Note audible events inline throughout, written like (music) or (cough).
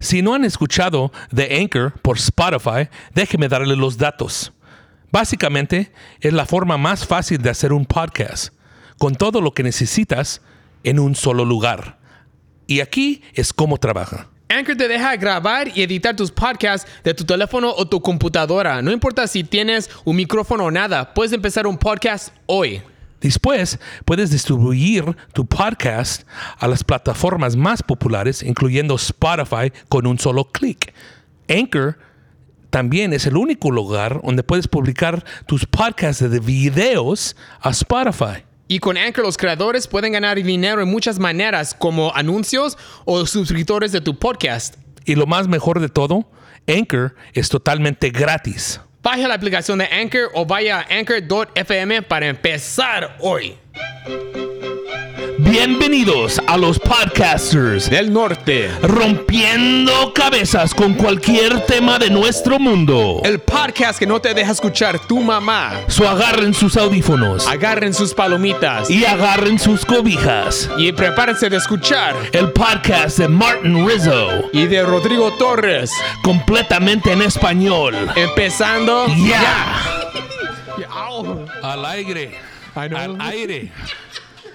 Si no han escuchado The Anchor por Spotify, déjenme darle los datos. Básicamente, es la forma más fácil de hacer un podcast, con todo lo que necesitas en un solo lugar. Y aquí es cómo trabaja. Anchor te deja grabar y editar tus podcasts de tu teléfono o tu computadora. No importa si tienes un micrófono o nada, puedes empezar un podcast hoy. Después, puedes distribuir tu podcast a las plataformas más populares, incluyendo Spotify, con un solo clic. Anchor también es el único lugar donde puedes publicar tus podcasts de videos a Spotify. Y con Anchor los creadores pueden ganar dinero en muchas maneras, como anuncios o suscriptores de tu podcast. Y lo más mejor de todo, Anchor es totalmente gratis. Baja la aplicación de Anchor o vaya a anchor.fm para empezar hoy. Bienvenidos a los podcasters Del norte. rompiendo cabezas con cualquier tema de nuestro mundo. El podcast que no te deja escuchar tu mamá. So agarren sus audífonos Agarren sus palomitas y agarren sus cobijas. y prepárense de escuchar. El podcast de Martin Rizzo, Y de Rodrigo Torres. completamente en español. Empezando Ya. (laughs) Al aire. I know. Al aire.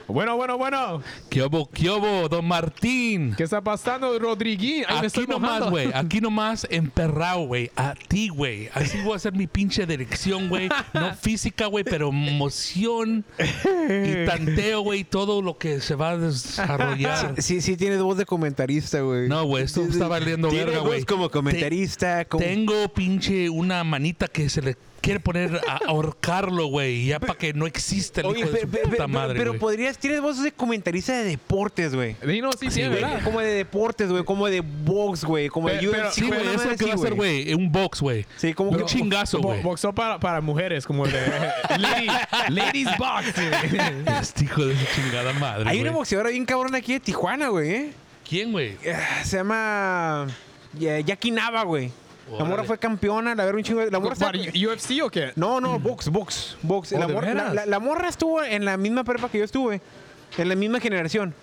Bueno, bueno, bueno. ¿Qué hubo, qué hubo, don Martín? ¿Qué está pasando, Rodriguín? Ay, Aquí nomás, güey. Aquí nomás emperrado, güey. A ti, güey. Así voy a hacer mi pinche dirección, güey. No (laughs) física, güey, pero emoción y tanteo, güey. Todo lo que se va a desarrollar. Sí, sí, tienes voz de comentarista, güey. No, güey. Esto está valiendo verga, güey. como comentarista, Te- como- Tengo pinche una manita que se le quiere poner a ahorcarlo, güey. Ya para que no exista el Oye, hijo de su puta pe- madre, pero güey. podrías, tienes voz de comentarista de deportes, güey. Sí, no, sí, sí, güey. ¿verdad? Como de deportes, güey, como de box, güey, como de pero- UFC, Sí, güey. Eso es que va a hacer, güey. Un box, güey. Sí, como Un que- chingazo, Bo- güey. Boxeo para, para mujeres, como el de lady, (laughs) Ladies Boxing. Este hijo de su chingada madre, Hay una boxeadora bien cabrona aquí de Tijuana, güey, ¿eh? ¿Quién, güey? Se llama Ya- Jackie Nava, güey. La morra fue campeona, la ver un chingo de... La morra está- ¿Para UFC o qué? No, no, box, box, box. Oh, la, ¿de morra, la, veras? la- la morra estuvo en la misma prepa que yo estuve. En la misma generación.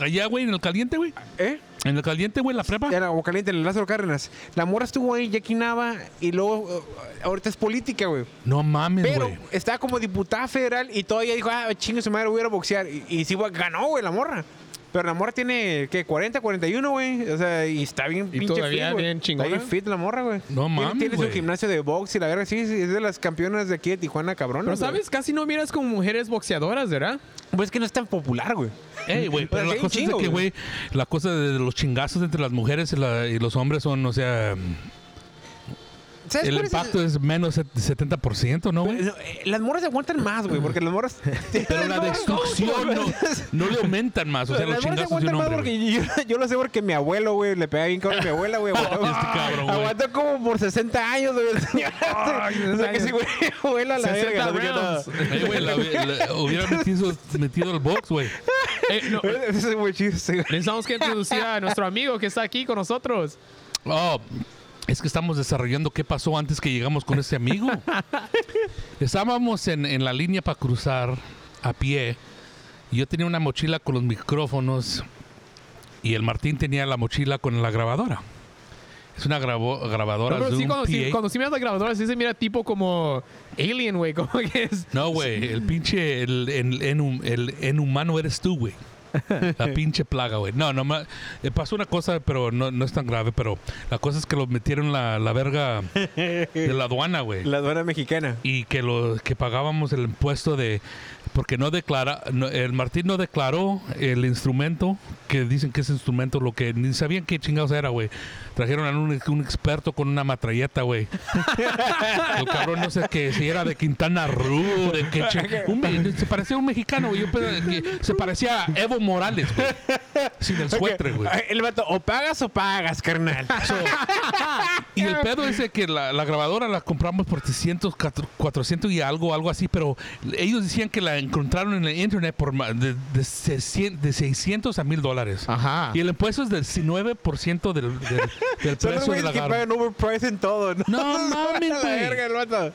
Allá, güey, en el caliente, güey. ¿Eh? En el caliente, güey, la prepa. En Agua Caliente, en el Lázaro Cárdenas. La morra estuvo ahí, Jackie Nava, y luego eh, ahorita es política, güey. No mames, Pero güey. estaba como diputada federal y todavía dijo, ah, chingo, su madre, voy a ir a boxear. Y, y sí, güey, ganó, güey, la morra. Pero la morra tiene, ¿qué? 40, 41, güey. O sea, y está bien Y pinche todavía fit, bien chingona. Está bien fit la morra, güey. No Tiene- mames, Tiene su güey. gimnasio de box y la verga, sí, sí, es de las campeonas de aquí de Tijuana, cabrón. Pero sabes, casi no miras como mujeres boxeadoras, ¿verdad? Pues es que no es tan popular, güey. Ey, güey, pero Pero la cosa es de que, güey. güey, la cosa de los chingazos entre las mujeres y, la- y los hombres son, o sea, ¿Sabes el cuál es impacto es menos de 70%, ¿no, güey? No, eh, Las morras aguantan más, güey, porque las morras... (laughs) Pero la destrucción no, no le aumentan más, o sea, los las morras chingazos de un aguantan más hombre. güey. porque yo, yo lo sé porque mi abuelo, güey, le pega bien cabrón a mi abuela, güey. aguantó- (laughs) Este cabrón, güey. Aguantó como por 60 años, güey. el señor. (laughs) o sea, que si, güey, abuela la 60 verga. Ey, güey, la, la- hubiera metido, metido el box, güey. Eh, no, Ese es muy chido, ese, güey. necesitamos que introducir a nuestro amigo que está aquí con nosotros. Oh, es que estamos desarrollando qué pasó antes que llegamos con este amigo. (laughs) Estábamos en, en la línea para cruzar a pie. Y yo tenía una mochila con los micrófonos. Y el Martín tenía la mochila con la grabadora. Es una grabo- grabadora Pero sí, Zoom cuando, sí, cuando sí miras la grabadora, sí se mira tipo como Alien, güey. Como que es. No, güey, el pinche, el, el, en, el en humano eres tú, güey. (laughs) La pinche plaga, güey. No, no, ma- eh, pasó una cosa, pero no, no es tan grave, pero la cosa es que lo metieron la, la verga de la aduana, güey. (laughs) La aduana mexicana. Y que lo que pagábamos el impuesto de porque no declara no- el Martín no declaró el instrumento que dicen que ese instrumento lo que ni sabían qué chingados era, güey. Trajeron a un, un experto con una matralleta, güey. (laughs) El cabrón no sé qué, si era de Quintana Roo, de qué chi- un se parecía a un mexicano, güey. Yo que se parecía a Evo Morales, güey. Sin el suéter, güey. El vato, o pagas o pagas, carnal. So, y el pedo es que la, la grabadora la compramos por 300, 400 y algo, algo así, pero ellos decían que la encontraron en el internet por de, de 600 de 600 a 1000 dólares. Ajá. Y el impuesto es del 19% del, del, del (laughs) precio de la que pagan overprice en todo, ¿no? No (laughs) mames, güey.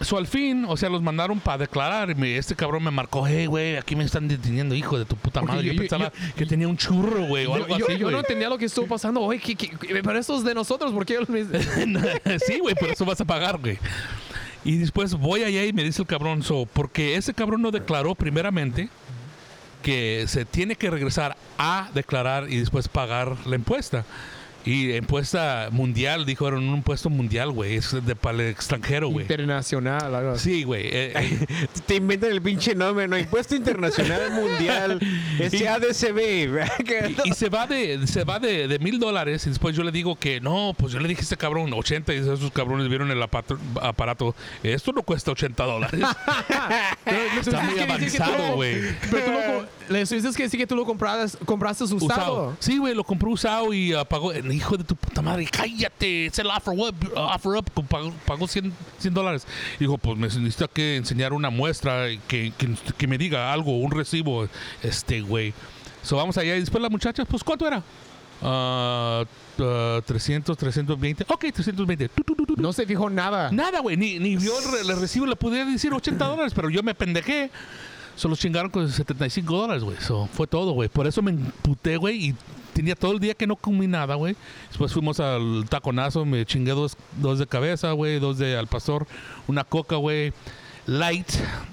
so, al fin, o sea, los mandaron para declarar. Y este cabrón me marcó, hey, güey, aquí me están deteniendo, hijo de tu puta madre. Yo, yo- yo- pensaba que tenía un churro, güey, o algo Yo, yo- así, yo no güey. entendía lo que estuvo pasando. Oye, ¿qué, qué, qué- pero eso es de nosotros, ¿por qué (laughs) sí, güey, por eso vas a pagar, güey. Y después voy allá y me dice el cabrón, so, porque ese cabrón no declaró primeramente que se tiene que regresar a declarar y después pagar la impuesta. Y impuesta mundial, dijo, era un impuesto mundial, güey, es de para el extranjero, güey. internacional? Algo así. Sí, güey. eh, eh, (laughs) Te inventan el pinche nombre, ¿no? Impuesto Internacional (laughs) Mundial. SADCB. (laughs) y, y se va de se va de de mil dólares y después yo le digo que no, pues yo le dije a este cabrón 80 y esos cabrones vieron el apato- aparato. Esto no cuesta 80 dólares. Está muy avanzado, güey. Pero tú lo, le dices que sí que tú lo compraste, compraste usado. Usado. Sí, güey, lo compró usado y pagó. Hijo de tu puta madre, cállate. Es el offer, what, offer up. Pagó, pagó 100, 100 dólares. Dijo, pues me necesita que enseñar una muestra que, que, que me diga algo, un recibo. Este, güey. So vamos allá y después la muchacha, pues ¿cuánto era? Ah, ah, 300, 320. Ok, 320. Tu, tu, tu, tu, tu. No se fijó nada. Nada, güey. Ni, ni vio el, re- el recibo. Le pudiera decir 80 dólares, pero yo me pendejé. Solo chingaron con 75 dólares, güey. So, fue todo, güey. Por eso me emputé, güey. Y tenía todo el día que no comí nada, güey. Después fuimos al taconazo. Me chingué dos, dos de cabeza, güey. Dos de al pastor. Una coca, güey. Light. (laughs)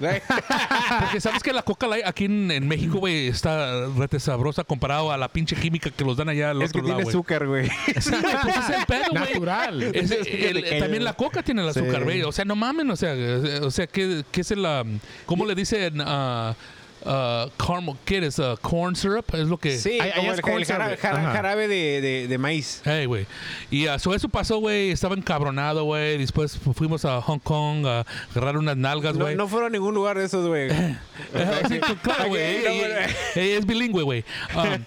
Porque sabes que la coca light aquí en, en México, güey, está rete sabrosa comparado a la pinche química que los dan allá al Es que otro tiene lado, güey. azúcar, güey. Sí, güey, pues es el pedo, güey. Natural. Es- Es que el- te cae, también la coca tiene el azúcar, Sí. güey. O sea, no mamen, o sea, o sea, ¿qué, qué es el, um, cómo le dicen, ah, ah, caramel, qué es, Ah, corn syrup? Es lo que... Sí, Ahí- ahí como es el, corn Ajá. jarabe de, de, de maíz. Hey, güey. Y ah, so eso pasó, güey. Estaba encabronado, güey. Después fu- fuimos a Hong Kong a agarrar unas nalgas, No, güey. no fueron a ningún lugar de esos, güey. (laughs) Sí, claro, (laughs) es bilingüe, güey. Um,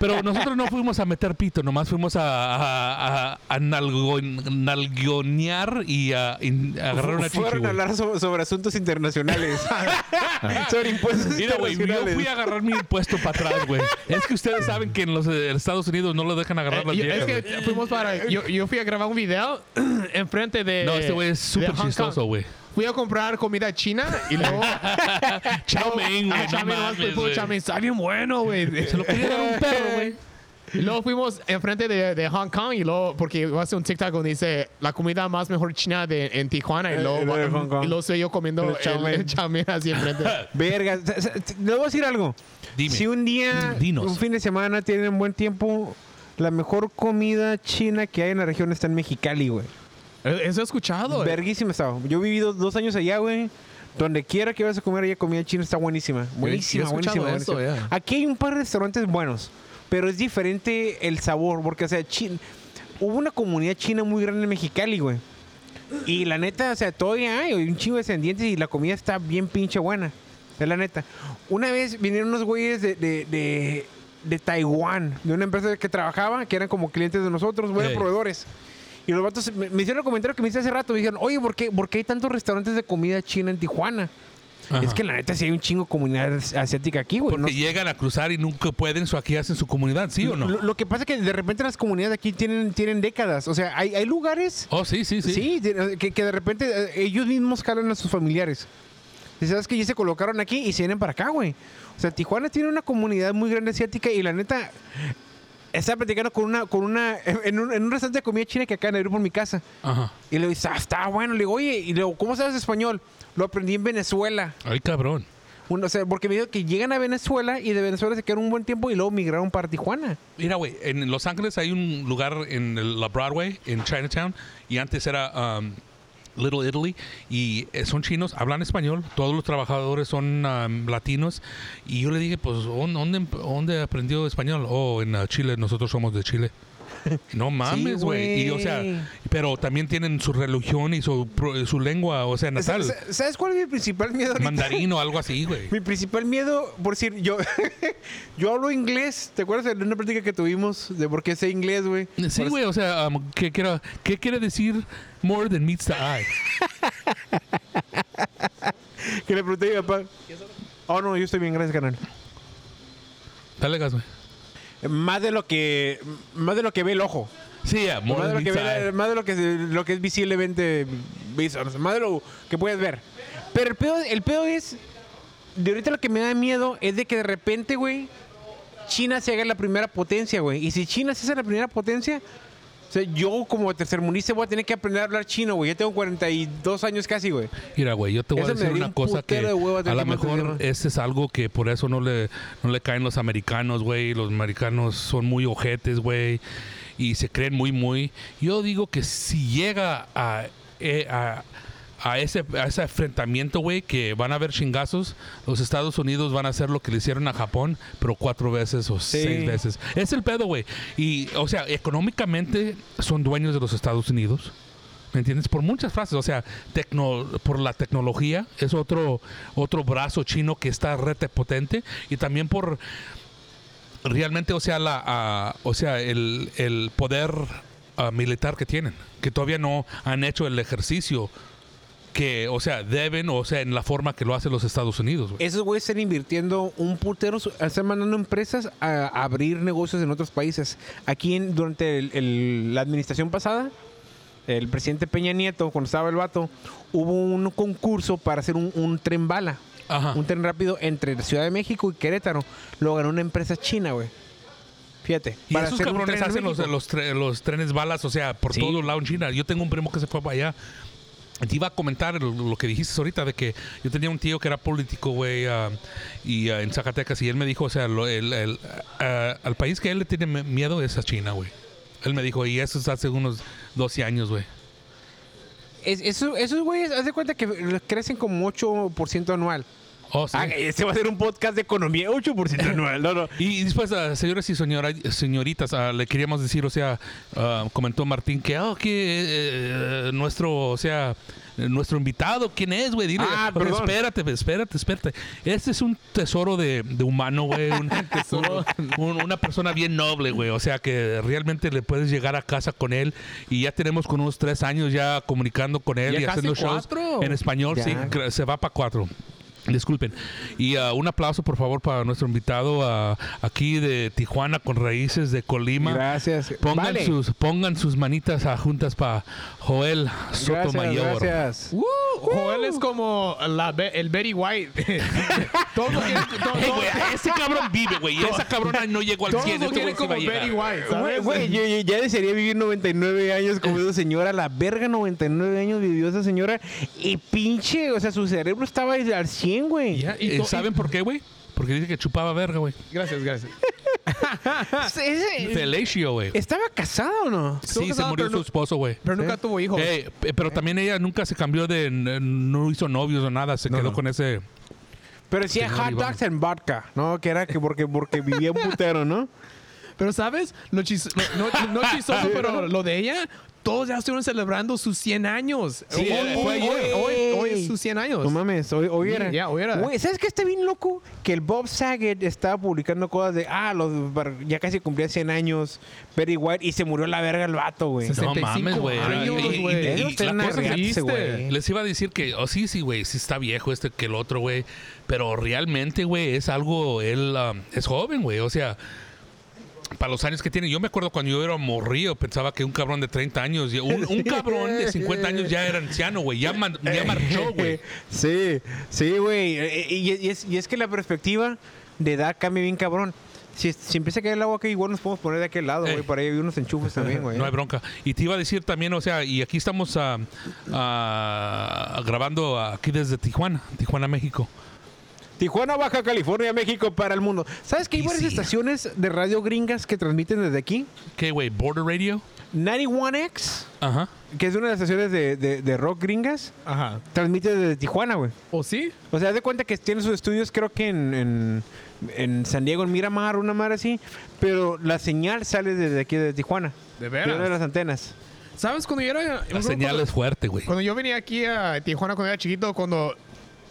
pero nosotros no fuimos a meter pito, nomás fuimos a, a, a- a nalgo- nalgonear y a, in- agarrar una chichi, Fueron a hablar sobre, sobre asuntos internacionales. (laughs) sobre impuestos Mira, güey, yo fui a agarrar mi impuesto para atrás, güey. Es que ustedes (laughs) saben que en los eh, Estados Unidos no lo dejan agarrar las Eh, yo- viejas, es güey. que fuimos para. Yo, yo fui a grabar un video (clears throat) enfrente de. No, este güey es de súper Hong Kong. chistoso, güey. Fui a comprar comida china y (laughs) luego. Chow mein, güey, Ah, no nomás mames, güey. mein. Está bien bueno, güey. Se lo a un perro, güey. Y luego fuimos enfrente de, de Hong Kong y luego, porque iba a hacer un TikTok donde dice la comida más mejor china de, en Tijuana. Y Eh, luego, lo de Hong Kong. y luego soy yo comiendo El el, el chow mein así enfrente. (laughs) Verga. Le voy a decir algo. Dime. Si un día, Dinos. un fin de semana tienen buen tiempo, la mejor comida china que hay en la región está en Mexicali, güey. Eh, Eso he escuchado. eh. Verguísima está. Yo he vivido dos años allá, güey. Donde quiera que vayas a comer allá comida china está buenísima. Buenísima, buenísima. eso, buenísima. ya. Aquí hay un par de restaurantes buenos, pero es diferente el sabor, porque, o sea, chin- hubo una comunidad china muy grande en Mexicali, güey. Y la neta, o sea, todavía hay un chingo de descendientes y la comida está bien pinche buena. Es la neta. Una vez vinieron unos güeyes de, de, de, de Taiwán, de una empresa que trabajaba, que eran como clientes de nosotros, Ey. proveedores. Y los vatos me, me hicieron el comentario que me hice hace rato. Me dijeron, oye, ¿por qué, ¿por qué hay tantos restaurantes de comida china en Tijuana? Ajá. Es que la neta sí hay un chingo comunidad asiática aquí, güey. Porque No- llegan a cruzar y nunca pueden, so aquí hacen su comunidad, ¿sí o no? Lo, lo que pasa es que de repente las comunidades aquí tienen, tienen décadas. O sea, hay, hay lugares Oh, sí, sí, sí. Sí, que, que de repente eh, ellos mismos jalan a sus familiares. Y sabes que ya se colocaron aquí y se vienen para acá, güey. O sea, Tijuana tiene una comunidad muy grande asiática y la neta. Estaba platicando con una, con una, (laughs) en un, en un restaurante de comida china que acá en abrir por mi casa. Ajá. Y le digo, ah, está bueno. Le digo, oye, y le digo, ¿cómo sabes español? Lo aprendí en Venezuela. Ay, cabrón. Uno, o sea, porque me dijo que llegan a Venezuela y de Venezuela se quedaron un buen tiempo y luego migraron para Tijuana. Mira, güey, en Los Ángeles hay un lugar en el- la Broadway, en Chinatown, y antes era um, Little Italy, y eh, son chinos, hablan español, todos los trabajadores son um, latinos, y yo le dije, pues, ¿dónde, dónde, dónde aprendió español? Oh, en uh, Chile, nosotros somos de Chile. No mames, güey. y o sea, pero también tienen su religión y su, su lengua, o sea, natal. Sa- sa- ¿Sabes cuál es mi principal miedo ahorita? Mandarín o algo así, güey. Mi principal miedo, por decir, yo, (laughs) yo hablo inglés. ¿Te acuerdas de una práctica que tuvimos de por qué sé inglés, güey? Sí, güey, o sea, um, ¿qué, quiero- ¿qué quiere decir more than meets the eye? (laughs) Que le pregunté a mi papá. Oh, no, yo estoy bien, gracias, canal. Dale gas, güey. Más de lo que, más de lo que ve el ojo. Sí, yeah, more Más de lo que, ve, más de lo que, lo que es visiblemente más de lo que puedes ver. Pero el pedo, el pedo es, de ahorita lo que me da miedo es de que de repente, güey, China se haga la primera potencia, güey. Y si China se hace la primera potencia, o sea, yo como tercermundista voy a tener que aprender a hablar chino, güey. Ya tengo 42 años casi, güey. Mira, güey, yo te voy Eso a decir una un cosa que de a lo mejor ese es algo que por eso no le, no le caen los americanos, güey. Los americanos son muy ojetes, güey. Y se creen muy, muy. Yo digo que si llega a, eh, a, a ese, a ese enfrentamiento, güey, que van a haber chingazos, los Estados Unidos van a hacer lo que le hicieron a Japón, pero cuatro veces o Sí. seis veces. Es el pedo, güey. Y, o sea, económicamente son dueños de los Estados Unidos. ¿Me entiendes? Por muchas frases, o sea, tecno, por la tecnología es otro otro brazo chino que está rete potente y también por realmente, o sea, la o sea, el, el poder ah, militar que tienen, que todavía no han hecho el ejercicio que, o sea, deben, o sea, en la forma que lo hacen los Estados Unidos, güey. Esos güeyes están invirtiendo un putero, están mandando empresas a, abrir negocios en otros países. Aquí en- durante el- el- la administración pasada, el presidente Peña Nieto, cuando estaba el vato, hubo un concurso para hacer un, un tren bala. Ajá. Un tren rápido entre Ciudad de México y Querétaro. Lo ganó una empresa china, güey. Fíjate. Y para esos cabrones hacen los, los, tre- los trenes balas, o sea, por Sí. todo lado en China. Yo tengo un primo que se fue para allá. Te iba a comentar lo, que dijiste ahorita de que yo tenía un tío que era político, güey, ah, y ah, en Zacatecas, y él me dijo, o sea, lo- el, el, ah, al país que él le tiene miedo es a China, güey. Él me dijo, y eso es hace unos 12 años, güey. Es- eso- esos güeyes, haz de cuenta que crecen como 8% anual. Oh, sí. Ah, este va a ser un podcast de economía, 8% (laughs) anual. No, no. Y después, ah, señores y señora, señoritas, ah, le queríamos decir, o sea, ah, comentó Martín que, ah, que eh, nuestro, o sea, nuestro invitado, ¿quién es, güey? Dile, Ah, (laughs) Pero espérate, espérate, espérate. Este es un tesoro de, de humano, güey. Un, (laughs) un- un- una persona bien noble, güey. O sea, que realmente le puedes llegar a casa con él y ya tenemos con unos tres años ya comunicando con él Ya y haciendo shows cuatro. en español. Ya. Sí, se va para cuatro. Disculpen. Y ah, un aplauso, por favor, para nuestro invitado ah, aquí de Tijuana con raíces de Colima. Gracias. Pongan, Vale. sus, pongan sus manitas ah, juntas para Joel Gracias, Sotomayor. gracias. Uh, Joel es como la, Be- el Betty White. (laughs) todos lo quieren, to- Hey, güey, ese cabrón vive, güey. Y esa cabrona no llegó al todos 100. lo Este sí como a Betty. White, güey, yo, yo ya desearía vivir 99 años como esa señora. La verga 99 años vivió esa señora. Y pinche, o sea, su cerebro estaba al 100, güey. Ya, y Eh, ¿Saben por qué, güey? Porque dice que chupaba verga, güey. Gracias, gracias. (laughs) Felicio, güey. ¿Estaba casado o no? Sí, se casado, murió pero su esposo, güey. Pero nunca tuvo hijos. Eh, eh, pero también ella nunca se cambió de... n- No hizo novios o nada. Se No, quedó no. con ese... Pero decía Señor hot Iván. dogs and vodka, ¿no? Que era que porque, porque vivía un putero, ¿no? Pero ¿sabes? Lo chis- no, no- no (laughs) chistoso, pero lo de ella, todos ya estuvieron celebrando sus 100 años. Sí, hoy, eh, hoy, hoy, hoy es sus 100 años. No mames, hoy, era. ya, hoy era. Güey, ¿sabes qué está bien loco? Que el Bob Saget estaba publicando cosas de, ah, los, ya casi cumplía 100 años, Betty White, y se murió la verga el vato, güey. No 65 mames, güey. Les iba a decir que, oh, sí, sí, güey, sí está viejo este que el otro, güey. Pero realmente, güey, es algo, él um, es joven, güey. O sea, para los años que tiene. Yo me acuerdo cuando yo era morrío, pensaba que un cabrón de 30 años, un, (laughs) un cabrón de 50 años ya era anciano, güey. Ya, man- ya marchó, güey. (laughs) Sí, sí, güey. Eh, eh, Y, y es, y es que la perspectiva de edad cambia bien cabrón. Si, si empieza a caer el agua aquí, igual nos podemos poner de aquel lado, Eh. güey. Por ahí hay unos enchufes también, güey. (laughs) No hay bronca. Y te iba a decir también, o sea, y aquí estamos ah, ah, grabando aquí desde Tijuana, Tijuana, México. Tijuana, Baja California, México para el mundo. ¿Sabes que hay varias estaciones de radio gringas que transmiten desde aquí? ¿Qué, güey? ¿Border Radio? 91X, Ajá. que es una de las estaciones de, de- de rock gringas, Ajá. transmite desde Tijuana, güey. ¿O sí? O sea, haz de cuenta que tiene sus estudios, creo que en, en, en San Diego, en Miramar, una mar así, pero la señal sale desde aquí, de Tijuana. De De una de veras. las antenas. ¿Sabes cuando yo era... La señal es fuerte, güey. Cuando yo venía aquí a Tijuana cuando era chiquito, cuando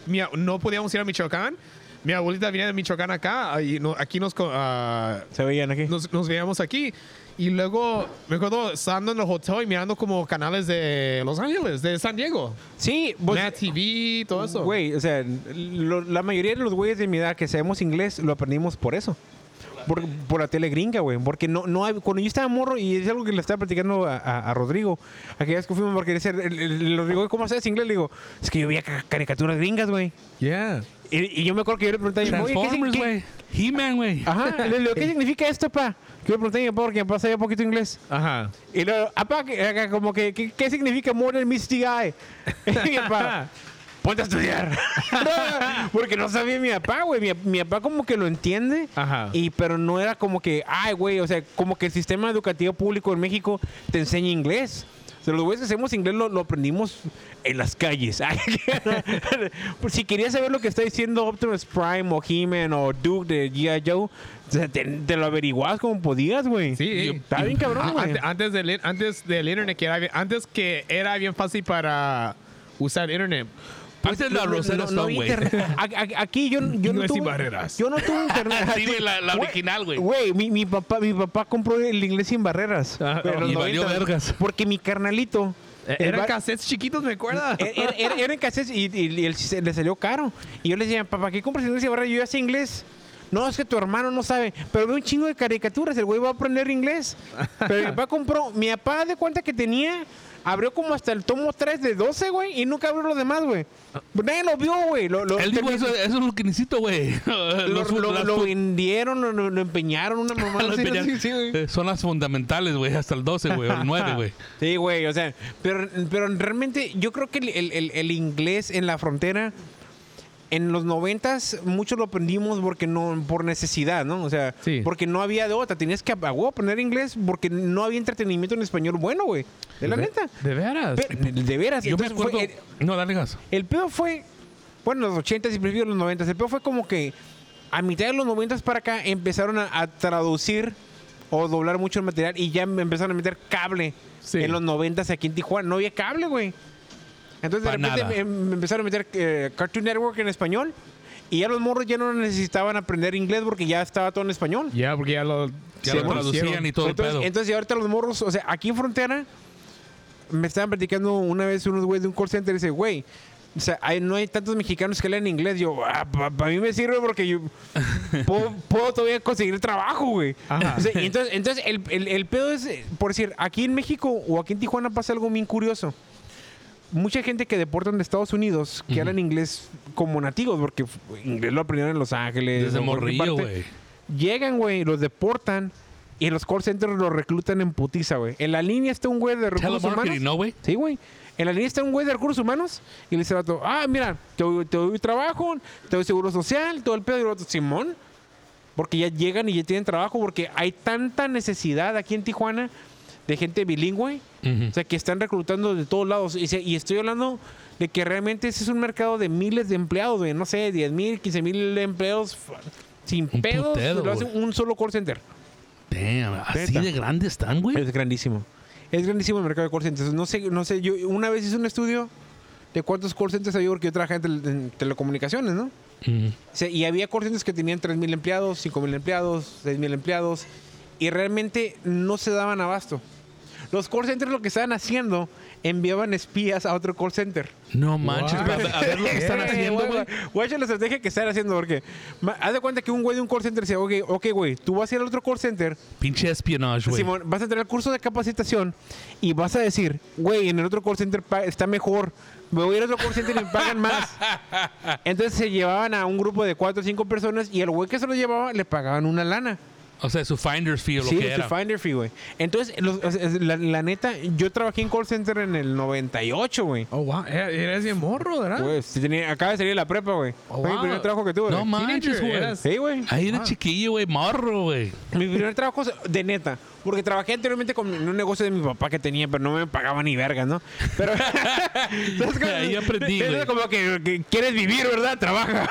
mi no podíamos ir a Michoacán, mi abuelita venía de Michoacán acá y no- aquí nos, ah, Se veían aquí. nos, nos veíamos aquí. Y luego me acuerdo estando en el hotel y mirando como canales de Los Ángeles, de San Diego. Sí, vos- Nat TV, todo eso. Güey, o sea, lo- la mayoría de los güeyes de mi edad que sabemos inglés lo aprendimos por eso. Por, por la tele gringa, güey. Porque no, no hay, cuando yo estaba morro, y es algo que le estaba platicando a, a- a Rodrigo, aquella vez que fuimos, porque decía, el, el- Rodrigo, ¿cómo sabes inglés? Le digo, es que yo veía ca- caricaturas gringas, güey. Yeah. Y, y yo me acuerdo que yo le pregunté a mi papá, oye, ¿qué, sig- Transformers, güey. He-Man, güey. Ajá, le digo, ¿qué (laughs) significa esto, pa? Yo le pregunté a mi papá porque mi papá sabía poquito inglés. Ajá. Y luego, apá, que- acá como que, ¿qué, qué significa more than meets (laughs) ponte a estudiar. (laughs) Porque no sabía mi papá, güey. Mi, mi papá como que lo entiende. Ajá. Y, pero no era como que, ay, güey, o sea, como que el sistema educativo público en México te enseña inglés. O sea, los güeyes que hacemos inglés lo, lo aprendimos en las calles. (laughs) Por si querías saber lo que está diciendo Optimus Prime o He-Man o Duke de G.I. Joe, te, te lo averiguabas como podías, güey. Sí. Está bien cabrón, güey. ante- antes, del, antes del internet, que era bien- antes que era bien fácil para usar internet. Esa es la No, no, Rosetta no, no Stone, había güey. Aquí yo, yo No no, es sin tuve, barreras. Yo no tuve (laughs) internet. Sí, güey, la- la Güey, original, güey. Güey, mi, mi papá, mi papá compró el inglés sin barreras. Ah, pero y valió 90, vergas. Porque mi carnalito. el Eran cassettes chiquitos, me acuerdo. era, era, era en cassettes y, y- y se- le salió caro. Y yo le decía, papá, ¿qué compras inglés sin barreras? Yo ya sé inglés. No, es que tu hermano no sabe. Pero ve un chingo de caricaturas. El güey va a aprender inglés. Pero mi papá compró. Mi papá de cuenta que tenía. Abrió como hasta el tomo 3 de 12, güey. Y nunca abrió los demás, güey. Nadie lo vio, güey. Lo, lo- Él dijo, eso, eso es lo que necesito, güey. (laughs) lo, lo- lo vendieron, lo, empeñaron, una mamá. (laughs) así, empeñaron. sí. Eh, Son las fundamentales, güey, hasta el 12, güey, o el 9, güey. (laughs) Sí, güey, o sea, pero, pero realmente yo creo que el, el- el- el inglés en la frontera, en los noventas, muchos lo aprendimos porque no, por necesidad, ¿no? O sea, Sí. porque no había de otra, tenías que aprender inglés porque no había entretenimiento en español bueno, güey. De la neta. ¿De veras? De, veras. Yo me Entonces fue- acuerdo... el, No, dale gas. el pedo fue, bueno, en los 80 y principios de los 90, el pedo fue como que a mitad de los 90 para acá empezaron a, a traducir o doblar mucho el material y ya me empezaron a meter cable Sí. en los 90 aquí en Tijuana. No había cable, güey. Entonces de Pa' repente me, me empezaron a meter eh, Cartoon Network en español y ya los morros ya no necesitaban aprender inglés porque ya estaba todo en español. Ya, porque ya lo, Ya Sí, lo traducían y todo el entonces, pedo. entonces, ahorita los morros, o sea, aquí en Frontera, me estaban platicando una vez unos güeyes de un call center y dice, güey, o sea, hay- no hay tantos mexicanos que leen inglés. Yo, para mí me sirve porque yo (laughs) puedo, puedo todavía conseguir trabajo, güey. O sea, entonces, entonces el, el- el pedo es, por decir, aquí en México o aquí en Tijuana pasa algo bien curioso. Mucha gente que deportan de Estados Unidos que hablan inglés como nativos, porque inglés lo aprendieron en Los Ángeles. Desde morrillo, güey. Llegan, güey, los deportan y en los call centers los reclutan en putiza, güey. En la línea está un güey de recursos humanos. ¿no, güey? Sí, güey. En la línea está un güey de recursos humanos y le dice al vato, ah, mira, te doy, te doy trabajo, te doy seguro social, todo el pedo. Y el vato, Simón. Porque ya llegan y ya tienen trabajo porque hay tanta necesidad aquí en Tijuana de gente bilingüe. O sea, que están reclutando de todos lados. Y, se- y estoy hablando de que realmente ese es un mercado de miles de empleados, güey. No sé, 10 mil, 15 mil empleados sin Un pedos. putero, lo hace un solo call center. Damn, así de grande están, güey. Es grandísimo. Es grandísimo el mercado de call centers. No sé, no sé, yo una vez hice un estudio de cuántos call centers había porque yo trabajaba en, tel- en telecomunicaciones, ¿no? Ujú. O sea, y había call centers que tenían 3 mil empleados, 5 mil empleados, 6 mil empleados, y realmente no se daban abasto. Los call centers lo que estaban haciendo, enviaban espías a otro call center. No manches, a ver lo que están (laughs) haciendo, güey. Guacha la estrategia que están haciendo, porque ma- haz de cuenta que un güey de un call center dice, ok, ok, güey, tú vas a ir al otro call center, Pinche espionage, güey. Simón, vas a entrar al curso de capacitación y vas a decir, güey, en el otro call center pa- está mejor. Me voy a ir al otro call center y me pagan más. (laughs) Entonces se llevaban a un grupo de cuatro o cinco personas y el güey que se lo llevaba le pagaban una lana. O sea, su finder's fee o lo Sí, que su era. finder fee, güey. Entonces, los- la, la neta, yo trabajé en call center en el 98, güey. Oh, wow. Era- Eres bien morro, ¿verdad? Sí tenía- acaba de salir de la prepa, güey. Oh, Fue mi wow. primer trabajo que tuve. No güey. manches, güey. Sí, güey. Ahí de Ah. chiquillo, güey, morro, güey. Mi primer trabajo de neta. Porque trabajé anteriormente con en un negocio de mi papá que tenía, pero no me pagaba ni verga, ¿no? Pero. (laughs) Ahí aprendí, es como que, que quieres vivir, ¿verdad? Trabaja.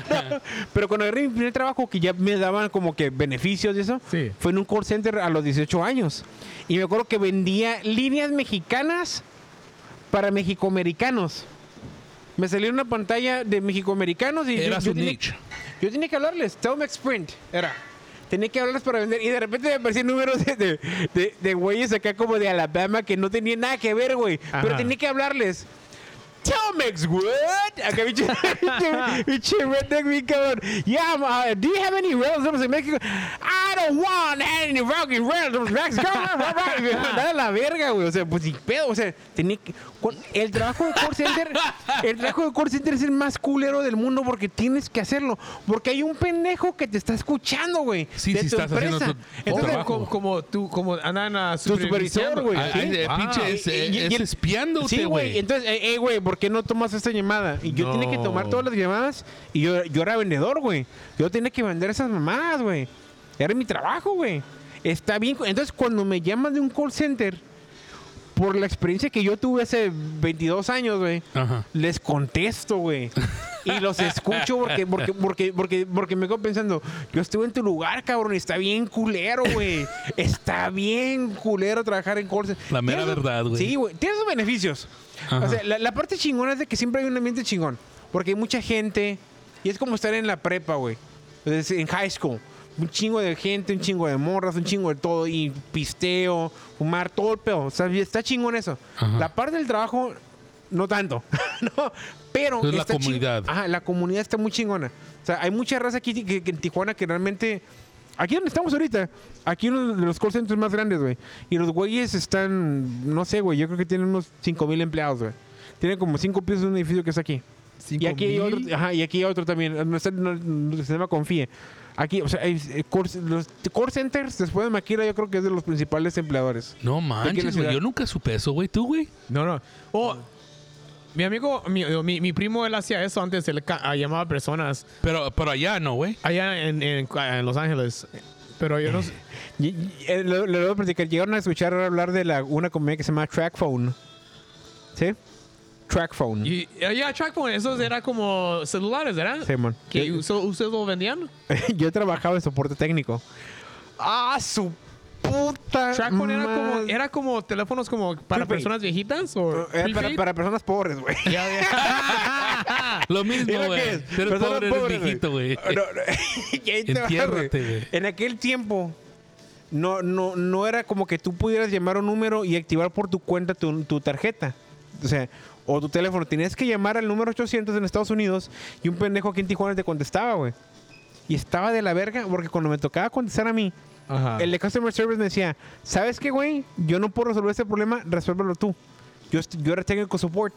(laughs) pero cuando agarré mi primer trabajo, que ya me daban como que beneficios y eso, Sí. fue en un call center a los 18 años. Y me acuerdo que vendía líneas mexicanas para mexicoamericanos. Me salió una pantalla de mexicoamericanos y Era yo, su yo tenía- niche. yo tenía que hablarles, Telmex Sprint era. Tenía que hablarles para vender. Y de repente me aparecían números de, de, de- de güeyes acá como de Alabama que no tenían nada que ver, güey. Pero tenía que hablarles. Telmex, what? Acá, (laughs) bicho, bicho, redneck, mi cabrón. Yeah, uh, do you have any relatives in Mexico? I don't want any fucking relatives in Mexico. (laughs) Dale la verga, güey. O sea, pues, sin pedo. O sea, tenía que... El trabajo de call center, el trabajo de call center es el más culero del mundo porque tienes que hacerlo. Porque hay un pendejo que te está escuchando, güey. Sí, de sí tu estás empresa. tu Entonces, trabajo. Como, como tú, como andan a Tu supervisor, güey. Ay, Sí. eh, Ah. pinche, es, Y- y- es y espiándote, Sí, güey. güey. Entonces, eh, eh, güey, ¿por qué no tomas esta llamada? Y yo tenía que tomar No. todas las llamadas y yo, yo era vendedor, güey. Yo tenía que vender esas mamadas, güey. Era mi trabajo, güey. Está bien. Entonces, cuando me llaman de un call center, por la experiencia que yo tuve hace 22 años, güey, les contesto, güey. Y los escucho porque, porque, porque, porque, porque me quedo pensando, yo estuve en tu lugar, cabrón, y está bien culero, güey. Está bien culero trabajar en call. La mera verdad, güey. Sí, güey. Tiene sus beneficios. Ajá. O sea, la, la parte chingona es de que siempre hay un ambiente chingón. Porque hay mucha gente. Y es como estar en la prepa, güey. En high school. Un chingo de gente, un chingo de morras, un chingo de todo. Y pisteo, fumar, todo el pedo. O sea, está chingón eso. Ajá. La parte del trabajo, no tanto. (laughs) no, pero. Es la comunidad. Ajá, la comunidad está muy chingona. O sea, hay mucha raza aquí que, que en Tijuana que realmente. Aquí donde estamos ahorita, aquí uno de los call centers más grandes, güey. Y los güeyes están, no sé, güey, yo creo que tienen unos 5 mil empleados, güey. Tienen como 5 pisos de un edificio que está aquí. Y aquí hay otro, ajá, y aquí hay otro también. No, no- no- se llama Confíe. Aquí, o sea, hay, eh, los call centers después de Maquila, yo creo que es de los principales empleadores. No manches, güey. Yo nunca supe eso, güey. ¿Tú, güey? No, no. Oh, mi amigo, mi, mi, mi primo, él hacía eso antes. Él ah, llamaba a personas Pero, pero allá no, güey. allá en, en, en Los Ángeles. Pero yo no sé. (laughs) Y, eh, voy a platicar. Llegaron a escuchar hablar de la, una compañía que se llama Trackphone. ¿Sí? Trackphone. Y allá, Trackphone, esos eran como celulares, ¿verdad? Sí, man. ¿Que Yo- uso- ustedes lo vendían? (laughs) Yo trabajaba en soporte técnico. ¡Ah, su puta! Trackphone era como, era como teléfonos como para Prepaid. personas viejitas o Era para, prepaid? para personas pobres, güey. Ya, ya. (laughs) Lo mismo, ¿Era güey. es? Personas pobre, eres pobres, viejito, güey. No, no. (laughs) Y ahí te va, Entiérrate, güey. En aquel tiempo, no, no, no era como que tú pudieras llamar un número y activar por tu cuenta tu, tu tarjeta. O sea, o tu teléfono. Tenías que llamar al número 800 en Estados Unidos y un pendejo aquí en Tijuana te contestaba, güey. Y estaba de la verga porque cuando me tocaba contestar a mí, Ajá. el de Customer Service me decía, ¿sabes qué, güey? Yo no puedo resolver este problema, resuélvelo tú. Yo, yo era técnico support.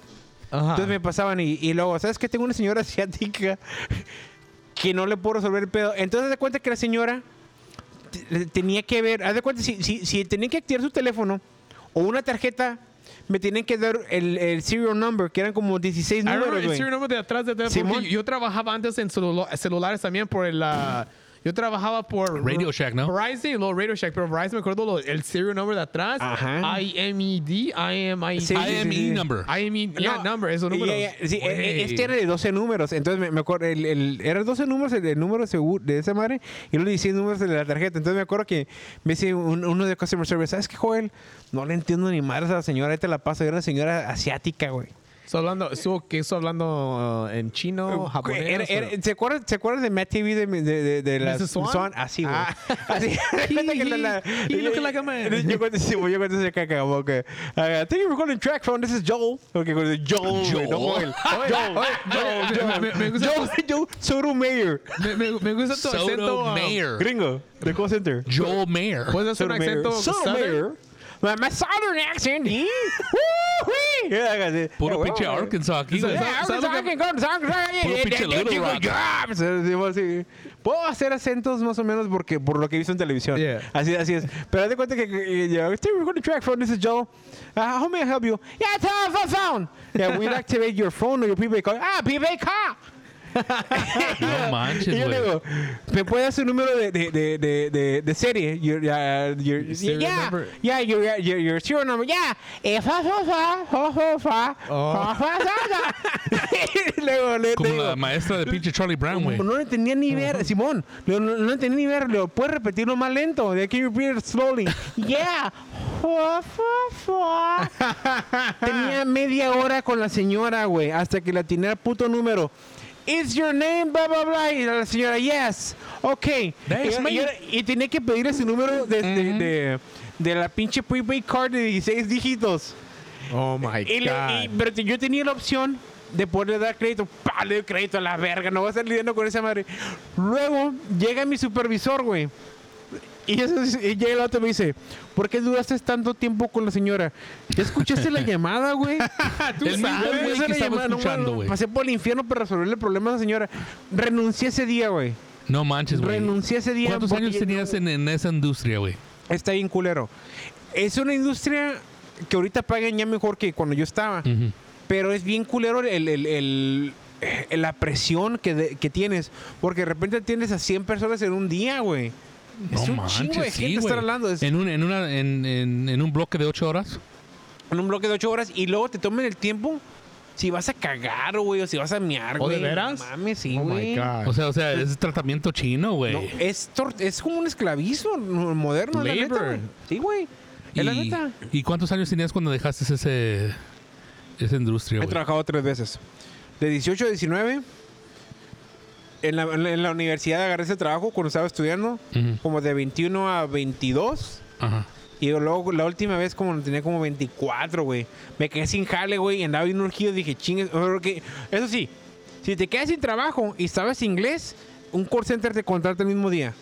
Ajá. Entonces me pasaban y, y luego, ¿sabes qué? Tengo una señora (laughs) asiática que no le puedo resolver el pedo. Entonces, de cuenta que la señora te- tenía que ver, haz de cuenta, si, si, si tenía que activar su teléfono o una tarjeta, me tenían que dar el, el serial number, que eran como 16 I remember números, el serial number de atrás de Simón. yo, yo trabajaba antes en celula- celulares también por el... ah, yo trabajaba por... Radio Shack, ¿no? Verizon y luego Radio Shack, pero Verizon me acuerdo lo- el serial number de atrás. Ajá. IMED, IMID. Sí, sí, IME sí. number. IME, yeah, No, number, esos números. y- y- sí, Güey. e- e- este era de 12 números. Entonces me, me acuerdo, el, el- eran 12 números el, el número seguro de esa madre y los 16 números de la tarjeta. Entonces me acuerdo que me dice un- uno de Customer Service, ¿sabes qué, Joel? No le entiendo ni madre a esa señora, ahí te la paso. Era una señora asiática, güey. Estoy hablando, estuvo, ¿qué estoy hablando uh, en chino, japonés? Era- era- o- ¿se, acuerdan, ¿Se acuerdan de Matt TV de, de, de, de la Mrs. Swan? Así, güey. Ah. (laughs) Así. (laughs) Que la- Y a man. (laughs) Yo cuento sí, güey, yo caca, como que... uh, thank you for calling track phone. This is Joel. Ok, Joel. Joel. no Joel. Joel. Joel. Joel. me- me- me gusta Joel. Joel Sotomayor. Me, me, me gusta tu Soto acento. uh, Mayor. Gringo. De call center. Joel Mayer. ¿Puedes hacer un acento Sotomayor. My, my southern accent. ¿eh? Yeah, I got it. Puro Yeah, pinche well, Arkansas aquí, güey. Yeah, ¿Sabes lo que- I can go to Arkansas, yeah, Puro yeah, pinche yeah, Little yeah, Rock. yeah, yeah. Decimos así. Puedo hacer acentos más o menos porque por lo que he visto en televisión. Yeah. Así, así es. Pero haz de cuenta que, que yeah, "Steve, we're going to track phone. This is Joel. Uh, how may I help you? Yeah, telephone phone. Yeah, we'd activate your phone or your prepaid card. Ah, prepaid card. (laughs) No manches, Y yo le digo, ¿me puede dar su número de, de, de, de, de, de serie? Your, uh, your, serial yeah, number? yeah, your, your, your serial number. Yeah. Eh, fa, fa, fa, fa, fa, fa, Oh. fa, fa, fa, fa. (laughs) (laughs) Luego le Como digo, la maestra de pinche Charlie Brown, güey. no le entendía ni ver, Simón. No, no, entendía ni ver. Le digo, ¿puedes repetirlo más lento? De aquí repeat it slowly. yeah. Fa, fa, fa. Tenía media hora con la señora, güey, hasta que la tenía el puto número. Is your name, blah, blah, blah. Y la señora, yes. Ok. Y, y y tenía que pedirle su número de, de, de, de la pinche prepaid card de 16 dígitos. Oh my Y le- God. y- pero yo tenía la opción de poderle dar crédito. ¡Pah! Le doy crédito a la verga. No voy a estar lidiando con esa madre. Luego llega mi supervisor, güey. Y, eso es- y llega el otro y me dice, ¿por qué duraste tanto tiempo con la señora? ¿Ya escuchaste la llamada, güey? (laughs) Tú El sabes. güey que estaba no. Pasé por el infierno para resolverle el problema a la señora. Renuncié ese día, güey. No manches, güey. Renuncié ese día. ¿Cuántos años tenías no- en, en esa industria, güey? Está bien culero. Es una industria que ahorita pagan ya mejor que cuando yo estaba. Pero es bien culero el, el- el- eh, la presión que, de- que tienes. Porque de repente tienes a 100 personas en un día, güey. Es No un chingo de manches, sí, gente estar hablando. Es En un, en, una, en, en, en un bloque de ocho horas. en un bloque de 8 horas y luego te tomen el tiempo. Si vas a cagar, güey, o si vas a miar, ¿Oh, güey. de veras? No Mames, sí, Oh güey. O sea, o sea, es tratamiento chino, güey. No, es, es como un esclavismo moderno, la neta, Labor. Sí, güey. Es la y, neta. ¿Y cuántos años tenías cuando dejaste ese, esa industria, He trabajado tres veces. De 18 a 19. En la, en la- universidad agarré ese trabajo cuando estaba estudiando. Ujú. Como de 21 a 22. Ajá. Y luego la última vez como tenía como 24, güey. Me quedé sin jale, güey. Y andaba bien urgido. Dije, chingues. porque- Eso sí, si te quedas sin trabajo y sabes inglés, un call center te contrata el mismo día.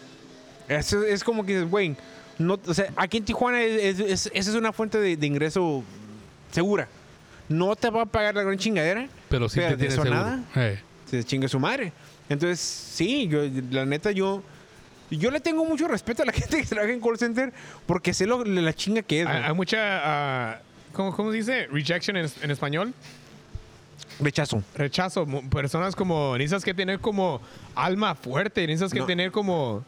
Eso es como que dices, güey. No, o sea, aquí en Tijuana es, es- es- esa es una fuente de, de ingreso segura. No te va a pagar la gran chingadera. Pero sí Pero te de tienes nada. Eh. Se chingue su madre. Entonces, sí, yo, la neta, yo. Yo le tengo mucho respeto a la (laughs) gente que trabaja en call center porque sé lo, la chinga que es. Hay, mucha. ah, ¿cómo, ¿Cómo se dice? Rejection en, en español. Rechazo. Rechazo. Personas como. Necesitas que tener como alma fuerte. Necesitas que No. tener como.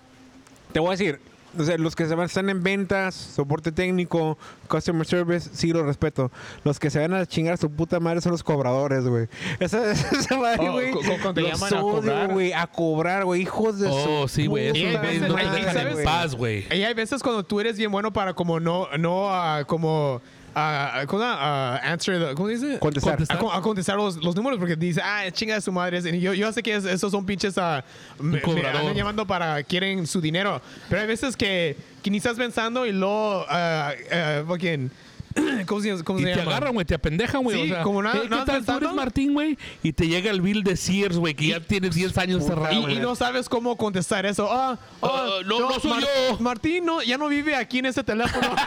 Te voy a decir, o sea, los que se van, están en ventas, soporte técnico, customer service, sí lo respeto. Los que se van a chingar a su puta madre son los cobradores, güey. Esa, (laughs) esa madre, Oh, güey. te los llaman a odio, cobrar. güey, a cobrar, güey. Hijos de Oh, su sí, güey. Esos güeyes no te dejan en paz, güey. Y hay veces cuando tú eres bien bueno para como no. no ah, como. Ah, ¿Cómo se llama? Ah, answer the- ¿Cómo dice? Contestar. A, a contestar los, los números porque dice, ah, chinga de su madre. Y yo, yo sé que es- esos son pinches. ah, me, me andan llamando para. quieren su dinero. Pero hay veces que, que ni estás pensando y luego. ah, fucking. (clears throat) ¿Cómo se, cómo Y se te llama? agarran, güey, te apendejan, güey. Sí, o sea, como nada- ¿qué, qué nada tal? Tú eres Martín, güey, y te llega el bill de Sears, güey, que ya tienes 10 años cerrado. Y, y no sabes cómo contestar eso. Ah, ah, Ah, no, no soy yo. Martín no, ya no vive aquí en ese teléfono. (laughs)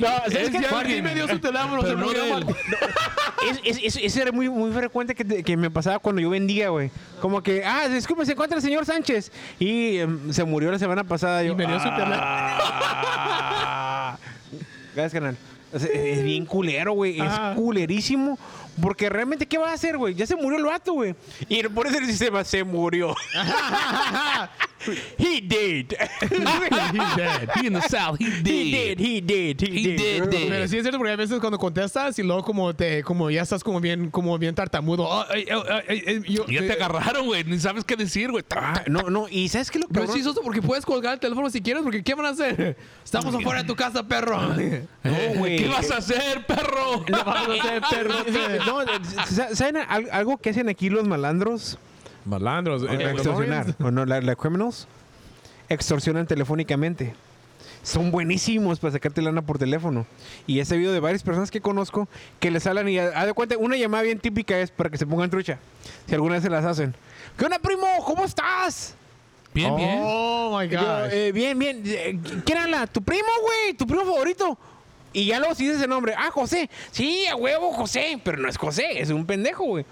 No, de Martín me dio su teléfono. Se no. Es, es- es- eso era muy, muy frecuente que, te- que me pasaba cuando yo vendía, güey. Como que, ah, disculpe, se encuentra el señor Sánchez. Y em, se murió la semana pasada. Yo, Y me dio su "Ah". Gracias, canal. O sea, es bien culero, güey. Es Ajá. culerísimo. Porque realmente, ¿qué va a hacer, güey? Ya se murió el vato, güey. Y por eso el sistema se murió. (laughs) (laughs) he did. He dead. He in the south. He he did. did. He did. He, He did. did, did. Pero sí es cierto porque hay veces cuando contestas y luego como te como ya estás como bien como bien tartamudo. Ah, ay, ay, ay, ay, yo- Ya te eh, agarraron, güey. Ni sabes qué decir, güey. Ah, no, no. ¿Y sabes qué es lo Pero es cabrón? chistoso porque puedes colgar el teléfono si quieres porque ¿qué van a hacer? Estamos afuera de tu casa, perro. No, güey. ¿Qué vas a hacer, perro? ¿Qué vas a hacer, perro? (laughs) No, sa- ¿saben al- algo que hacen aquí los malandros? Malandros. Para extorsionar. ¿O no? La, la criminals extorsionan telefónicamente. Son buenísimos para sacarte lana por teléfono. Y he sabido de varias personas que conozco que les hablan y haz de cuenta, una llamada bien típica es para que se pongan trucha. Si alguna vez se las hacen. ¿Qué onda, primo? ¿Cómo estás? Bien, bien. Oh my gosh. eh, bien, bien. Eh, ¿Quién habla? ¿Tu primo, güey? ¿Tu primo favorito? Y ya luego si dices el nombre. Ah, José. Sí, a huevo, José. Pero no es José, es un pendejo, güey.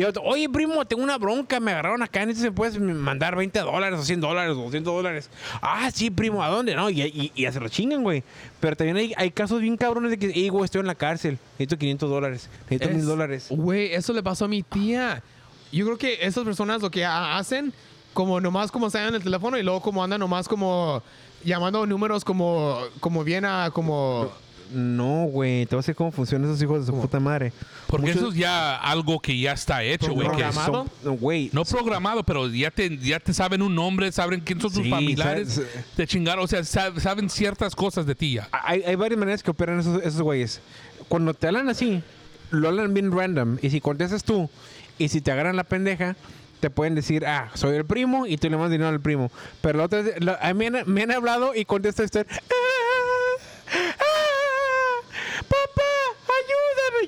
Y otro, oye, primo, tengo una bronca. Me agarraron acá. Entonces puedes mandar 20 dólares o 100 dólares o 200 dólares. Ah, sí, primo, ¿a dónde? No, y, y, y ya se lo chingan, güey. Pero también hay, hay casos bien cabrones de que, hey, güey, estoy en la cárcel. Necesito 500 dólares. Necesito Es- 1000 dólares. Güey, eso le pasó a mi tía. Yo creo que esas personas lo que ha- hacen, como nomás como están en el teléfono y luego como andan nomás como llamando números como, como bien a como... No, güey. Te voy a decir cómo funcionan esos hijos de su puta madre. Porque Muchos- eso es ya algo que ya está hecho, güey. Programado. No, güey. No programado, pero ya te, ya te saben un nombre, saben quién son tus Sí, familiares. sabes- Te chingaron, o sea, sab- saben ciertas cosas de ti ya. Hay, hay varias maneras que operan esos, esos güeyes. Cuando te hablan así, lo hablan bien random. Y si contestas tú, y si te agarran la pendeja, te pueden decir, ah, soy el primo, y tú le mandas dinero al primo. Pero la otra vez, la- a mí me han, me han hablado y contesta usted, "Ah, ah,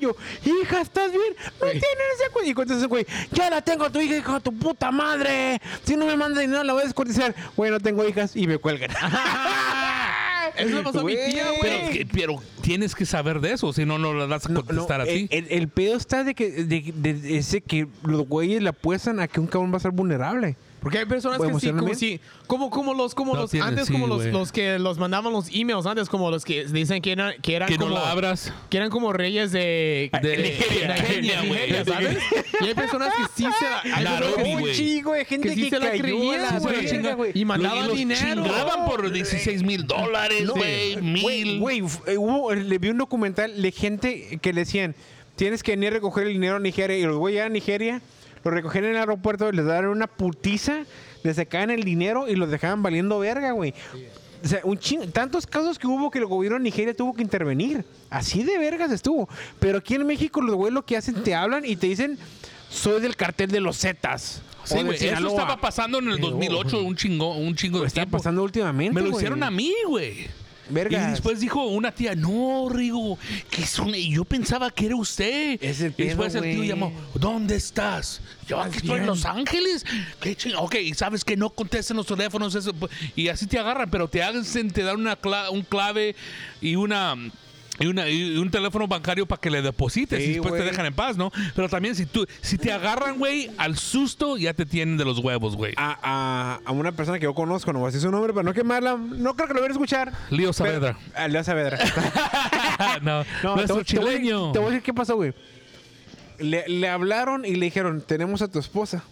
yo, hija, ¿estás bien? No tienen ese güey. Y contesta ese güey, ya la tengo a tu hija, hijo de tu puta madre. Si no me manda dinero, la voy a descortizar. Güey, no tengo hijas. Y me cuelgan. (laughs) Eso le pasó a mi tía, güey. Pero, tienes que saber de eso, si no, no lo vas a No, contestar no, así. el, el- el pedo está de que de, de- de ese que los güeyes le apuestan a que un cabrón va a ser vulnerable. Porque hay personas que sí, como si, como, como los, como No los, tienes, antes sí, como los, los que los mandaban los emails antes, como los que dicen que eran, que eran que no como, la abras. que eran como reyes de, De Nigeria, Nigeria, güey. Nigeria, ¿sabes? Y hay personas que sí se la, (laughs) hay que- un güey. chingo de gente que que, sí se la cayó a creían, la güey. Y mandaban los dinero. chingaban por 16 mil dólares, No, güey, mil. güey, eh, hubo- le vi un documental de gente que le decían, tienes que venir a recoger el dinero a Nigeria. Y los llegan a Nigeria, lo recogían en el aeropuerto, les daban una putiza, les sacaban el dinero y los dejaban valiendo verga, güey. O sea, un ching- tantos casos que hubo que el gobierno de Nigeria tuvo que intervenir. Así de vergas estuvo. Pero aquí en México los güeyes lo que hacen, te hablan y te dicen, soy del cartel de los Zetas. Sí, güey. Eso Sinaloa". estaba pasando en el 2008, un chingo, un chingo de Está tiempo. pasando últimamente, Me lo güey. hicieron a mí, güey. Vergas. Y después dijo una tía, no, Rigo, que son... Y yo pensaba que era usted. Es el y después el tío llamó, ¿dónde estás? Yo aquí estoy en Los Ángeles. ¿Qué ching- Ok, y sabes que no contesten los teléfonos. Eso, y así te agarran, pero te hacen, te dan una cla- un clave y una... Y, una- y un teléfono bancario para que le deposites Sí, y después te dejan en paz, ¿no? Pero también si tú, si te agarran, güey, al susto, ya te tienen de los huevos, güey. a, a- a una persona que yo conozco, no voy a decir su nombre para no quemarla. No creo que lo vaya a escuchar. Lío Saavedra. Pero- Leo Saavedra. (laughs) no, No, voy- te voy a- chileño. te voy a decir qué pasó, güey. Le, le hablaron y le dijeron, tenemos a tu esposa.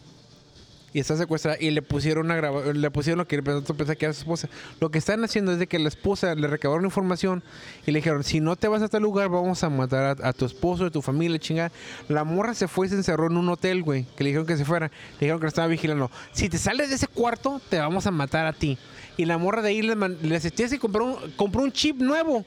Y está secuestrada. Y le pusieron una graba- le pusieron lo que el que era su esposa. Lo que están haciendo es de que la esposa le recabaron información y le dijeron, si no te vas a tal lugar, vamos a matar a, a tu esposo, a tu familia, chingada. La morra se fue y se encerró en un hotel, güey. Que le dijeron que se fuera. Le dijeron que la estaba vigilando. Si te sales de ese cuarto, te vamos a matar a ti. Y la morra de ahí le, man- le asistía y compró un, compró un chip nuevo.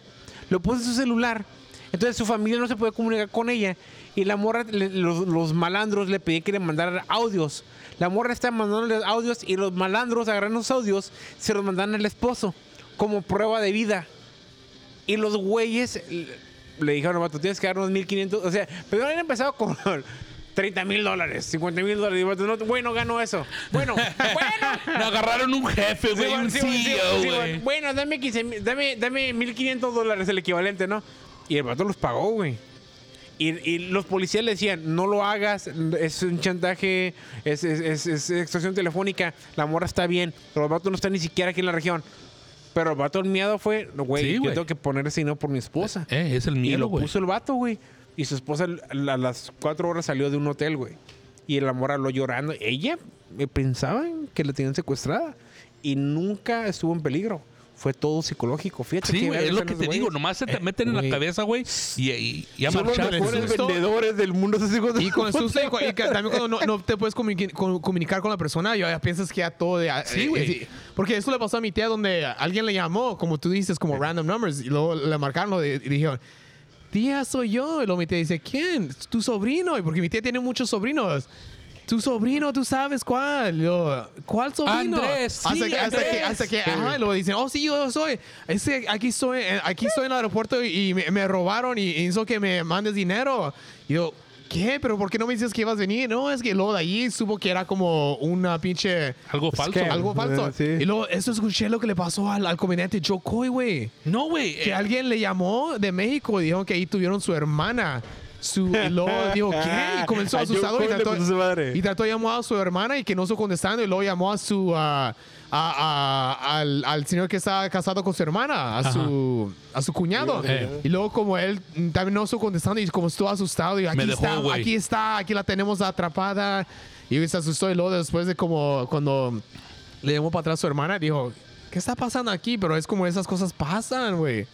Lo puso en su celular. Entonces su familia no se puede comunicar con ella. Y la morra, le- los, los malandros le pedían que le mandaran audios. La morra está mandándole audios y los malandros agarran los audios, se los mandan al esposo como prueba de vida. Y los güeyes le, dijeron, vato, tienes que darnos 1500. O sea, primero habían empezado con (laughs) 30 mil dólares, 50 mil dólares. No, güey, no gano eso. Bueno, (laughs) bueno. Me agarraron un jefe, güey, bueno, un sí, CEO, sí, güey. bueno. Dame 15 mil- dame, dame 1500 dólares el equivalente, ¿no? Y el vato los pagó, güey. Y, y los policías le decían, no lo hagas, es un chantaje, es, es, es- es extorsión telefónica, la morra está bien, pero el vato no está ni siquiera aquí en la región. Pero el vato el miedo fue, güey, Sí, yo tengo que poner ese dinero por mi esposa. Eh, es el y miedo, lo güey. puso el vato, güey. Y su esposa a las cuatro horas salió de un hotel, güey. Y la morra lo llorando. Ella eh, pensaba que la tenían secuestrada. Y nunca estuvo en peligro. Fue todo psicológico. Fíjate Sí, güey, verga es lo que te digo. Nomás se te meten en la cabeza, güey, y, y, y a Son los mejores vendedores del mundo esos hijos de Y con el susto y, con- y que también cuando no, no te puedes comuni- con- comunicar con la persona, ya, ya piensas que ya todo de... Sí, eh, güey. eh, porque eso le pasó a mi tía donde alguien le llamó, como tú dices, como random numbers, y luego le marcaron y dijeron, tía, soy yo. Y luego mi tía dice, ¿quién? Tu sobrino. Y porque mi tía tiene muchos sobrinos. Tu sobrino, tú sabes cuál. Yo, ¿Cuál sobrino? Andrés, sí, hasta, que, hasta que, Andrés. hasta que, ajá, luego dicen, oh, sí, yo soy. Ese, aquí estoy, eh, aquí estoy en el aeropuerto y, y me, me robaron y hizo que me mandes dinero. Y yo, ¿qué? ¿Pero por qué no me dices que ibas a venir? No, es que luego de allí supo que era como una pinche... Algo falso. que- Algo falso. Eh, sí. Y luego, eso escuché lo que le pasó al, al comediante Joe Coy, güey. No, güey. Que eh, alguien le llamó de México y dijo que ahí tuvieron su hermana. Su, y luego dijo, ¿qué? Y (laughs) comenzó A Joe asustado y trató, y trató de llamar a su hermana y que no estuvo contestando. Y luego llamó a su... a- a- al, al señor que estaba casado con su hermana, a su, a su cuñado. Eh. Y luego como él también no estuvo contestando y como estuvo asustado y aquí Me está, aquí está, aquí la tenemos atrapada. Y se asustó y luego después de como cuando le llamó para atrás a su hermana, dijo, ¿qué está pasando aquí? Pero es como esas cosas pasan, güey.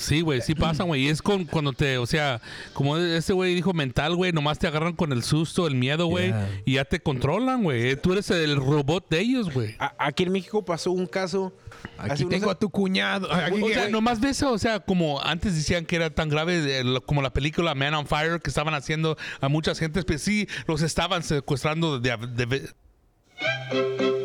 Sí, güey, sí pasa, güey. Y es con, cuando te, o sea, como este güey dijo mental, güey, nomás te agarran con el susto, el miedo, güey, Yeah. y ya te controlan, güey. Tú eres el robot de ellos, güey. Aquí en México pasó un caso. Aquí unos tengo a tu cuñado. Aquí- O sea, nomás ves, o sea, como antes decían que era tan grave, lo- como la película Man on Fire, que estaban haciendo a muchas gentes, pues sí, los estaban secuestrando de, de- de-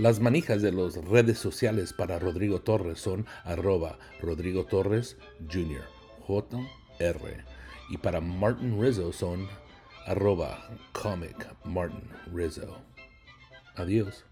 Las manijas de las redes sociales para Rodrigo Torres son arroba Rodrigo Torres Jr. JR. Y para Martin Rizzo son arroba comic Martin Rizzo. Adiós.